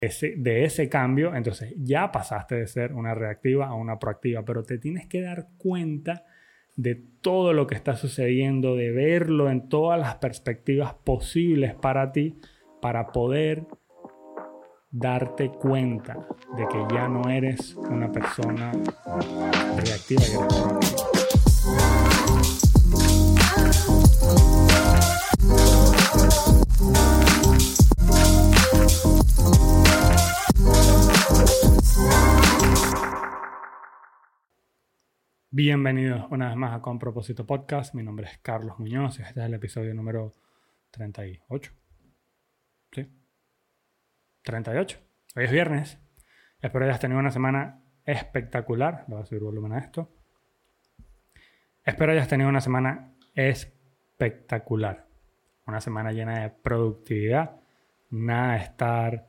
de ese cambio, entonces ya pasaste de ser una reactiva a una proactiva, pero te tienes que dar cuenta de todo lo que está sucediendo, de verlo en todas las perspectivas posibles para ti, para poder darte cuenta de que ya no eres una persona reactiva y. Bienvenidos una vez más a Con Propósito Podcast. Mi nombre es Carlos Muñoz y este es el episodio número 38. ¿Sí? 38. Hoy es viernes. Espero hayas tenido una semana espectacular. Le voy a subir volumen a esto. Espero hayas tenido una semana espectacular. Una semana llena de productividad. Nada de estar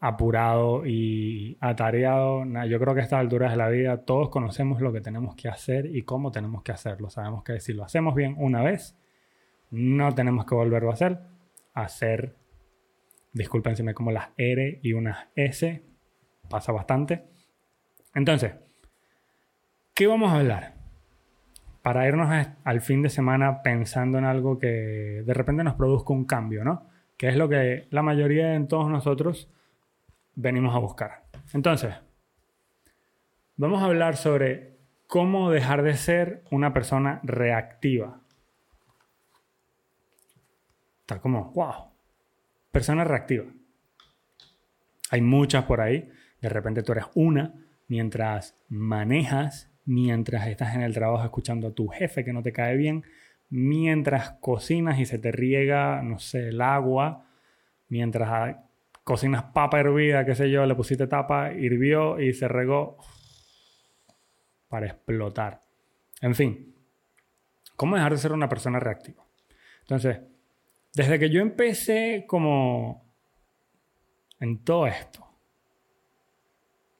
apurado y atareado. Yo creo que a estas alturas de la vida todos conocemos lo que tenemos que hacer y cómo tenemos que hacerlo. Sabemos que si lo hacemos bien una vez, no tenemos que volverlo a hacer. Hacer, disculpen si me como las R y unas S, pasa bastante. Entonces, ¿qué vamos a hablar? Para irnos al fin de semana pensando en algo que de repente nos produzca un cambio, ¿no? Que es lo que la mayoría de todos nosotros venimos a buscar. Entonces, vamos a hablar sobre cómo dejar de ser una persona reactiva. Está como, wow, persona reactiva. Hay muchas por ahí. De repente tú eres una mientras manejas, mientras estás en el trabajo escuchando a tu jefe que no te cae bien, mientras cocinas y se te riega, no sé, el agua, mientras cocinas papa hervida, qué sé yo, le pusiste tapa, hirvió y se regó para explotar. En fin, ¿cómo dejar de ser una persona reactiva? Entonces, desde que yo empecé como en todo esto,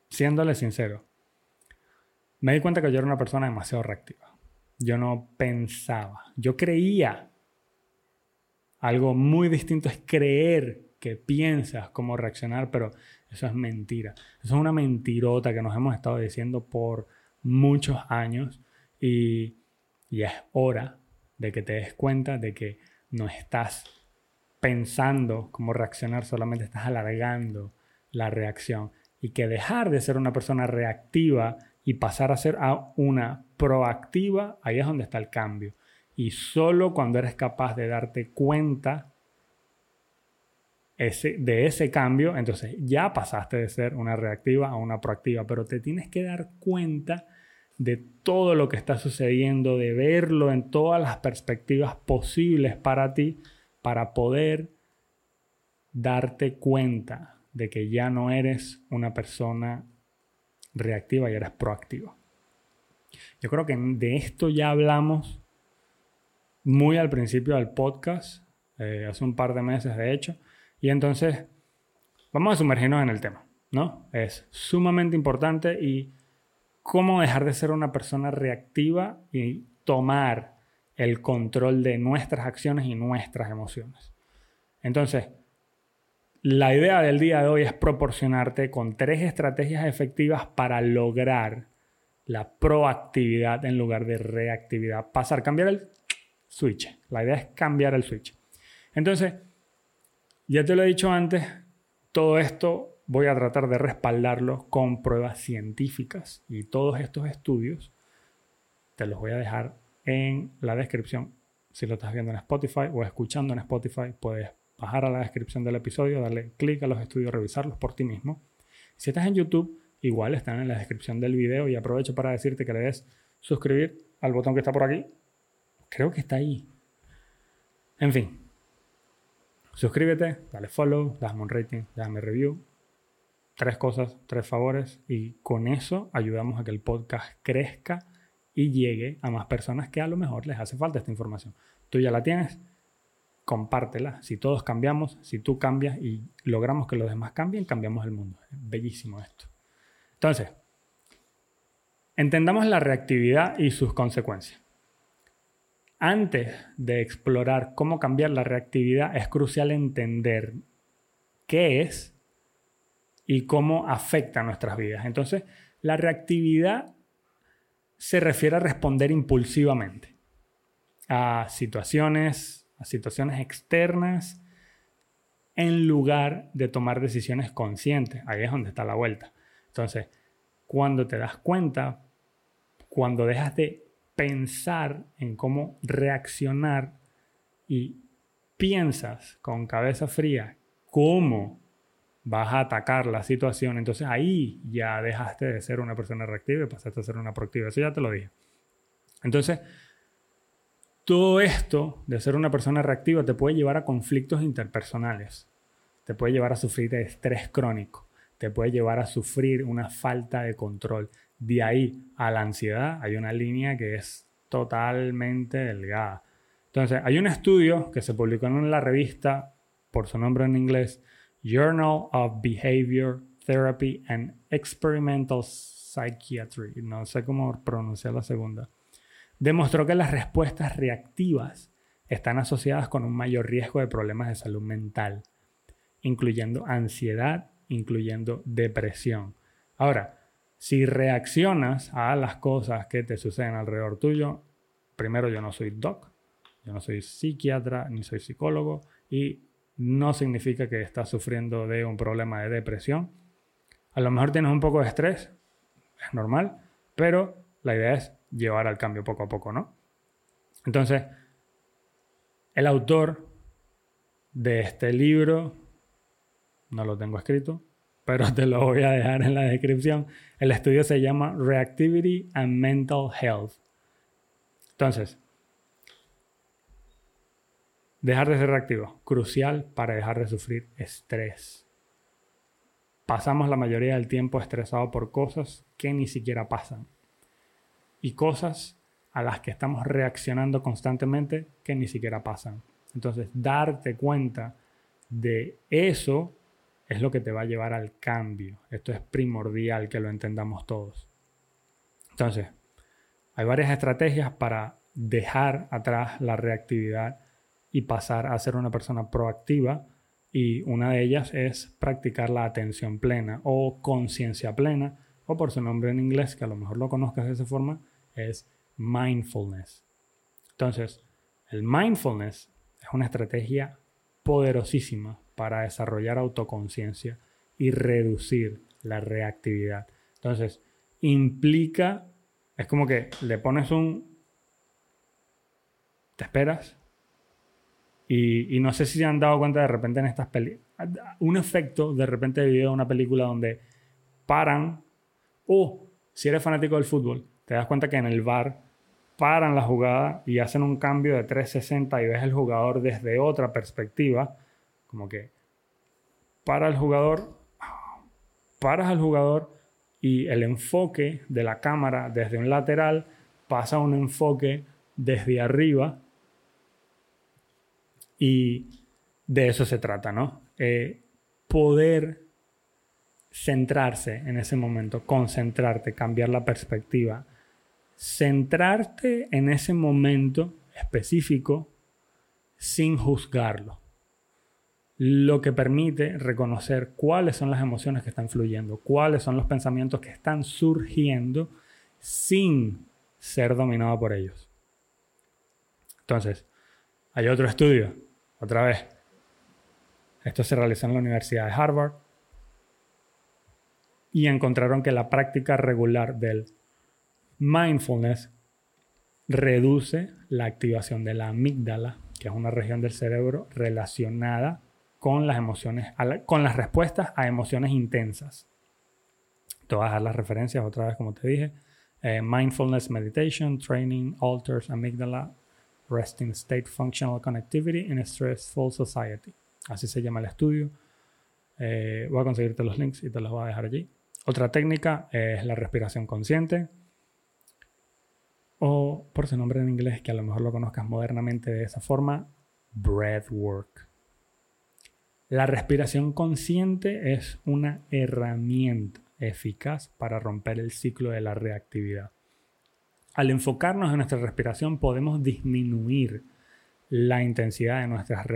siéndole sincero, me di cuenta que yo era una persona demasiado reactiva. Yo no pensaba, yo creía. Algo muy distinto es creer que piensas cómo reaccionar, pero eso es mentira. Eso es una mentirota que nos hemos estado diciendo por muchos años y, y es hora de que te des cuenta de que no estás pensando cómo reaccionar, solamente estás alargando la reacción y que dejar de ser una persona reactiva y pasar a ser a una proactiva, ahí es donde está el cambio. Y solo cuando eres capaz de darte cuenta de ese cambio, entonces ya pasaste de ser una reactiva a una proactiva, pero te tienes que dar cuenta de todo lo que está sucediendo, de verlo en todas las perspectivas posibles para ti, para poder darte cuenta de que ya no eres una persona reactiva y eres proactiva. Yo creo que de esto ya hablamos muy al principio del podcast, eh, hace un par de meses de hecho, y entonces, vamos a sumergirnos en el tema, ¿no? Es sumamente importante y cómo dejar de ser una persona reactiva y tomar el control de nuestras acciones y nuestras emociones. Entonces, la idea del día de hoy es proporcionarte con tres estrategias efectivas para lograr la proactividad en lugar de reactividad. Pasar, cambiar el switch. La idea es cambiar el switch. Entonces, ya te lo he dicho antes, todo esto voy a tratar de respaldarlo con pruebas científicas y todos estos estudios te los voy a dejar en la descripción. Si lo estás viendo en Spotify o escuchando en Spotify, puedes bajar a la descripción del episodio, darle clic a los estudios, revisarlos por ti mismo. Si estás en YouTube, igual están en la descripción del video y aprovecho para decirte que le des suscribir al botón que está por aquí. Creo que está ahí. En fin, Suscríbete, dale follow, dame un rating, dame review. Tres cosas, tres favores y con eso ayudamos a que el podcast crezca y llegue a más personas que a lo mejor les hace falta esta información. Tú ya la tienes, compártela. Si todos cambiamos, si tú cambias y logramos que los demás cambien, cambiamos el mundo. Bellísimo esto. Entonces, entendamos la reactividad y sus consecuencias. Antes de explorar cómo cambiar la reactividad, es crucial entender qué es y cómo afecta nuestras vidas. Entonces, la reactividad se refiere a responder impulsivamente a situaciones, a situaciones externas, en lugar de tomar decisiones conscientes. Ahí es donde está la vuelta. Entonces, cuando te das cuenta, cuando dejas de pensar en cómo reaccionar y piensas con cabeza fría cómo vas a atacar la situación, entonces ahí ya dejaste de ser una persona reactiva y pasaste a ser una proactiva. Eso ya te lo dije. Entonces, todo esto de ser una persona reactiva te puede llevar a conflictos interpersonales, te puede llevar a sufrir de estrés crónico, te puede llevar a sufrir una falta de control. De ahí a la ansiedad hay una línea que es totalmente delgada. Entonces, hay un estudio que se publicó en la revista, por su nombre en inglés, Journal of Behavior Therapy and Experimental Psychiatry, no sé cómo pronunciar la segunda, demostró que las respuestas reactivas están asociadas con un mayor riesgo de problemas de salud mental, incluyendo ansiedad, incluyendo depresión. Ahora, si reaccionas a las cosas que te suceden alrededor tuyo, primero yo no soy doc, yo no soy psiquiatra ni soy psicólogo y no significa que estás sufriendo de un problema de depresión. A lo mejor tienes un poco de estrés, es normal, pero la idea es llevar al cambio poco a poco, ¿no? Entonces, el autor de este libro, no lo tengo escrito, pero te lo voy a dejar en la descripción. El estudio se llama Reactivity and Mental Health. Entonces, Dejar de ser reactivo, crucial para dejar de sufrir estrés. Pasamos la mayoría del tiempo estresados por cosas que ni siquiera pasan. Y cosas a las que estamos reaccionando constantemente que ni siquiera pasan. Entonces, darte cuenta de eso es lo que te va a llevar al cambio. Esto es primordial que lo entendamos todos. Entonces, hay varias estrategias para dejar atrás la reactividad y pasar a ser una persona proactiva. Y una de ellas es practicar la atención plena o conciencia plena, o por su nombre en inglés, que a lo mejor lo conozcas de esa forma, es mindfulness. Entonces, el mindfulness es una estrategia poderosísima para desarrollar autoconciencia y reducir la reactividad. Entonces, implica, es como que le pones un, te esperas, y, no sé si se han dado cuenta de repente en estas películas, un efecto de repente de video de una película donde paran, o si eres fanático del fútbol, te das cuenta que en el bar paran la jugada y hacen un cambio de 360 y ves el jugador desde otra perspectiva, como que para el jugador, paras al jugador y el enfoque de la cámara desde un lateral pasa a un enfoque desde arriba y de eso se trata, ¿no? Eh, poder centrarse en ese momento, concentrarte, cambiar la perspectiva, centrarte en ese momento específico sin juzgarlo. Lo que permite reconocer cuáles son las emociones que están fluyendo, cuáles son los pensamientos que están surgiendo sin ser dominado por ellos. Entonces, hay otro estudio otra vez, esto se realizó en la Universidad de Harvard y encontraron que la práctica regular del mindfulness reduce la activación de la amígdala, que es una región del cerebro relacionada con las emociones, con las respuestas a emociones intensas. Te voy a dejar las referencias otra vez, como te dije. Eh, mindfulness meditation, training, alters amygdala Resting State Functional Connectivity in a Stressful Society. Así se llama el estudio. Eh, voy a conseguirte los links y te los voy a dejar allí. Otra técnica es la respiración consciente. O por su nombre en inglés, que a lo mejor lo conozcas modernamente de esa forma, breathwork. La respiración consciente es una herramienta eficaz para romper el ciclo de la reactividad. Al enfocarnos en nuestra respiración podemos disminuir la intensidad de nuestras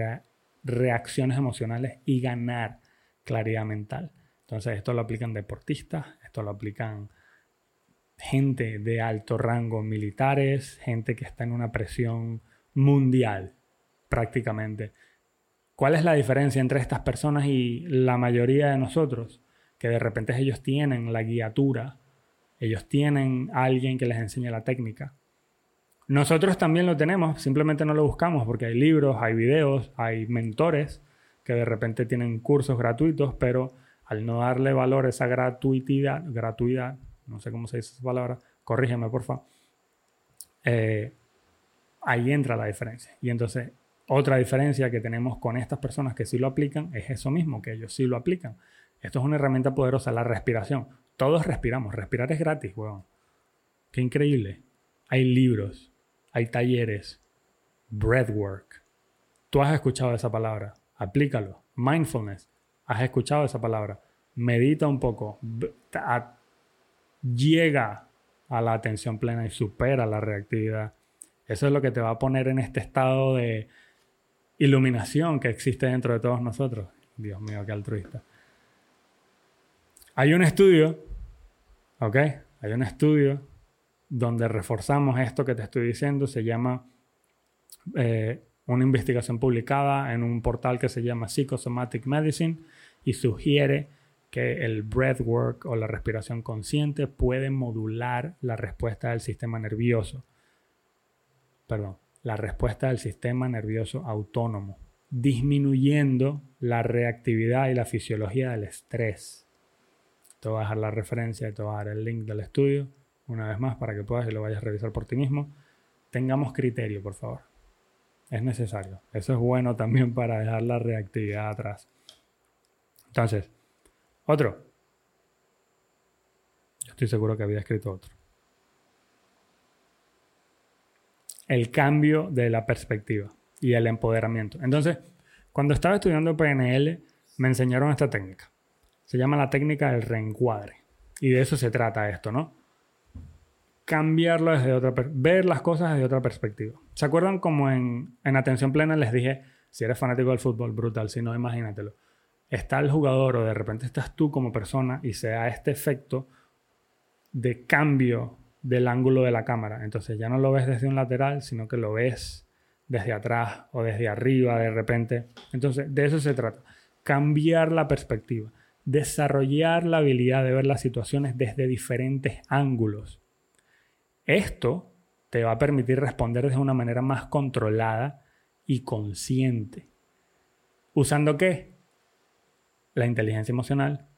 reacciones emocionales y ganar claridad mental. Entonces esto lo aplican deportistas, esto lo aplican gente de alto rango militares, gente que está en una presión mundial prácticamente. ¿Cuál es la diferencia entre estas personas y la mayoría de nosotros? Que de repente ellos tienen la guiatura, ellos tienen alguien que les enseñe la técnica. Nosotros también lo tenemos, simplemente no lo buscamos porque hay libros, hay videos, hay mentores que de repente tienen cursos gratuitos, pero al no darle valor a esa gratuidad, gratuidad, no sé cómo se dice esa palabra, corrígeme por favor, eh, ahí entra la diferencia. Y entonces otra diferencia que tenemos con estas personas que sí lo aplican es eso mismo, que ellos sí lo aplican. Esto es una herramienta poderosa, la respiración. Todos respiramos, respirar es gratis, weón. Qué increíble. Hay libros, hay talleres, breathwork. Tú has escuchado esa palabra, aplícalo. Mindfulness, has escuchado esa palabra. Medita un poco, llega a la atención plena y supera la reactividad. Eso es lo que te va a poner en este estado de iluminación que existe dentro de todos nosotros. Dios mío, qué altruista. Hay un estudio, ¿ok? Hay un estudio donde reforzamos esto que te estoy diciendo. Se llama eh, una investigación publicada en un portal que se llama Psychosomatic Medicine y sugiere que el breathwork o la respiración consciente puede modular la respuesta del sistema nervioso. Perdón, la respuesta del sistema nervioso autónomo, disminuyendo la reactividad y la fisiología del estrés. Te voy a dejar la referencia y te voy a dar el link del estudio una vez más para que puedas y lo vayas a revisar por ti mismo. Tengamos criterio, por favor. Es necesario. Eso es bueno también para dejar la reactividad atrás. Entonces, otro. Yo estoy seguro que había escrito otro. El cambio de la perspectiva y el empoderamiento. Entonces, cuando estaba estudiando PNL, me enseñaron esta técnica. Se llama la técnica del reencuadre. Y de eso se trata esto, ¿no? Cambiarlo desde otra, ver las cosas desde otra perspectiva. ¿Se acuerdan como en, en atención plena les dije, si eres fanático del fútbol, brutal, si no, imagínatelo. Está el jugador o de repente estás tú como persona y se da este efecto de cambio del ángulo de la cámara. Entonces ya no lo ves desde un lateral, sino que lo ves desde atrás o desde arriba de repente. Entonces de eso se trata. Cambiar la perspectiva. Desarrollar la habilidad de ver las situaciones desde diferentes ángulos. Esto te va a permitir responder de una manera más controlada y consciente. ¿Usando qué? La inteligencia emocional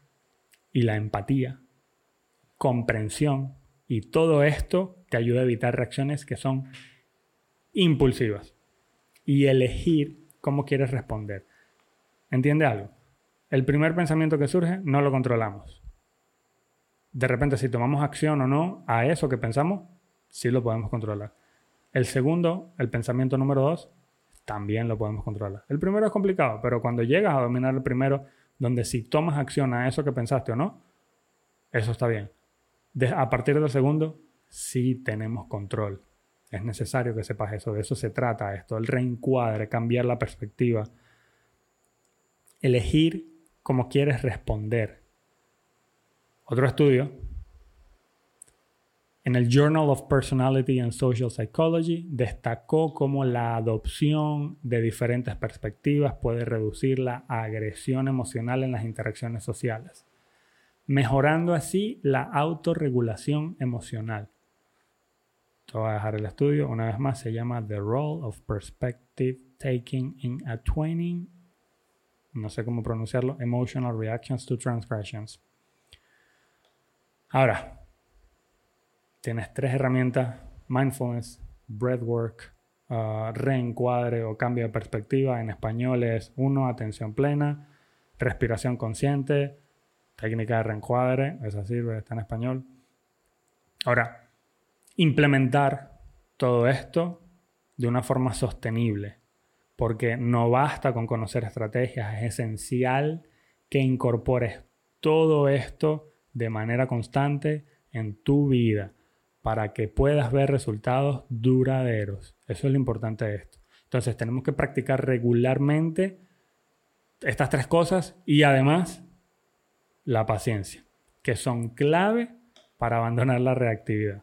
y la empatía, comprensión y todo esto te ayuda a evitar reacciones que son impulsivas y elegir cómo quieres responder. ¿Entiende algo? El primer pensamiento que surge no lo controlamos. De repente, si tomamos acción o no a eso que pensamos, sí lo podemos controlar. El segundo, el pensamiento número dos, también lo podemos controlar. El primero es complicado, pero cuando llegas a dominar el primero, donde si tomas acción a eso que pensaste o no, eso está bien a partir del segundo, sí tenemos control. Es necesario que sepas eso. De eso se trata esto. El reencuadre, cambiar la perspectiva. Elegir cómo quieres responder. Otro estudio. En el Journal of Personality and Social Psychology destacó cómo la adopción de diferentes perspectivas puede reducir la agresión emocional en las interacciones sociales mejorando así la autorregulación emocional. Te voy a dejar el estudio una vez más, se llama The Role of Perspective Taking in a Training, no sé cómo pronunciarlo, Emotional Reactions to Transgressions. Ahora, tienes tres herramientas, mindfulness, breathwork, uh, reencuadre o cambio de perspectiva. En español es uno, atención plena, respiración consciente, técnica de reencuadre, esa sirve, está en español. Ahora, implementar todo esto de una forma sostenible, porque no basta con conocer estrategias, es esencial que incorpores todo esto de manera constante en tu vida para que puedas ver resultados duraderos. Eso es lo importante de esto. Entonces tenemos que practicar regularmente estas tres cosas y además la paciencia, que son clave para abandonar la reactividad.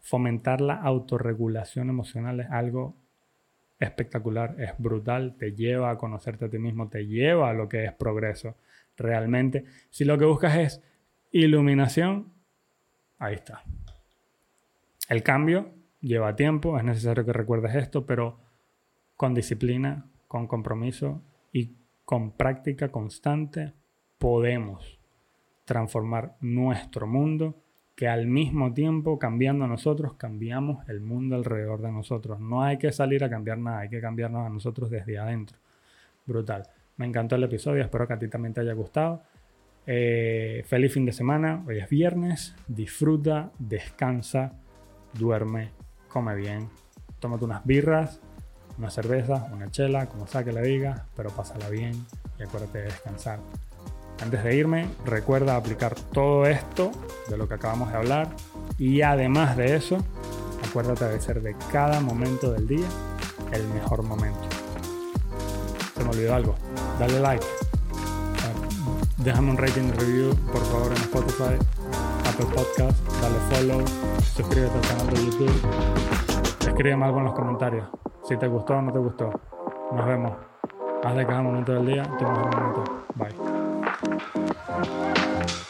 Fomentar la autorregulación emocional es algo espectacular, es brutal, te lleva a conocerte a ti mismo, te lleva a lo que es progreso realmente. Si lo que buscas es iluminación, ahí está. El cambio lleva tiempo, es necesario que recuerdes esto, pero con disciplina, con compromiso y con práctica constante podemos transformar nuestro mundo que al mismo tiempo cambiando nosotros cambiamos el mundo alrededor de nosotros. No hay que salir a cambiar nada, hay que cambiarnos a nosotros desde adentro. Brutal. Me encantó el episodio, espero que a ti también te haya gustado. Eh, feliz fin de semana, hoy es viernes, disfruta, descansa, duerme, come bien, tómate unas birras, una cerveza, una chela, como sea que le digas, pero pásala bien y acuérdate de descansar. Antes de irme, recuerda aplicar todo esto de lo que acabamos de hablar y además de eso, acuérdate de ser de cada momento del día el mejor momento. Se me olvidó algo, dale like, déjame un rating review por favor en Spotify, Apple Podcast, dale follow, suscríbete al canal de YouTube, escríbeme algo en los comentarios si te gustó o no te gustó. Nos vemos. Haz de cada momento del día tu mejor momento. Bye. Música